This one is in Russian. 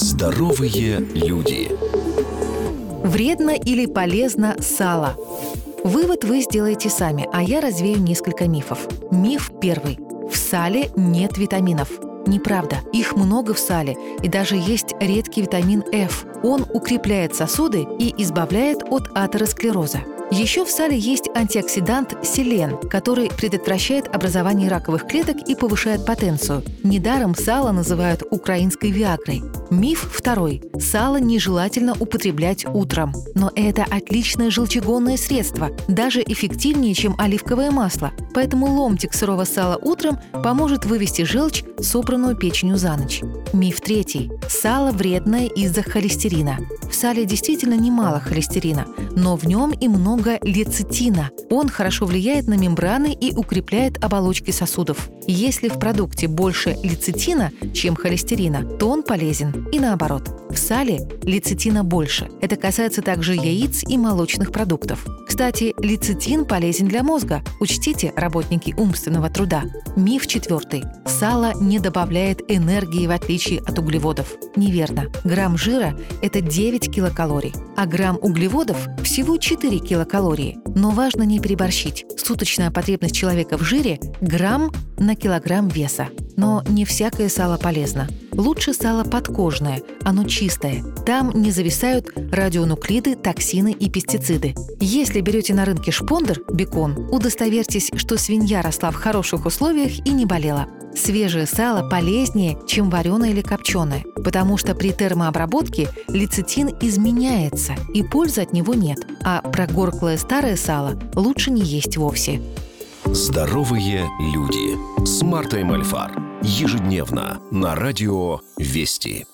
Здоровые люди. Вредно или полезно сало? Вывод вы сделаете сами, а я развею несколько мифов. Миф первый. В сале нет витаминов. Неправда. Их много в сале, и даже есть редкий витамин F. Он укрепляет сосуды и избавляет от атеросклероза. Еще в сале есть антиоксидант селен, который предотвращает образование раковых клеток и повышает потенцию. Недаром сало называют украинской виагрой. Миф второй. Сало нежелательно употреблять утром. Но это отличное желчегонное средство, даже эффективнее, чем оливковое масло. Поэтому ломтик сырого сала утром поможет вывести желчь, собранную печенью за ночь. Миф третий. Сало вредное из-за холестерина. В сале действительно немало холестерина, но в нем и много лецитина. Он хорошо влияет на мембраны и укрепляет оболочки сосудов. Если в продукте больше лецитина, чем холестерина, то он полезен. И наоборот. В сале лецитина больше. Это касается также яиц и молочных продуктов. Кстати, лецитин полезен для мозга. Учтите, работники умственного труда. Миф четвертый. Сало не добавляет энергии в отличие от углеводов. Неверно. Грамм жира – это 9 килокалорий, а грамм углеводов – всего 4 килокалории. Но важно не переборщить. Суточная потребность человека в жире – грамм на килограмм веса. Но не всякое сало полезно. Лучше сало подкожное, оно чистое. Там не зависают радионуклиды, токсины и пестициды. Если берете на рынке шпондер, бекон, удостоверьтесь, что свинья росла в хороших условиях и не болела. Свежее сало полезнее, чем вареное или копченое, потому что при термообработке лецитин изменяется, и пользы от него нет. А прогорклое старое сало лучше не есть вовсе. Здоровые люди с Мартой Мальфар. Ежедневно на радио «Вести».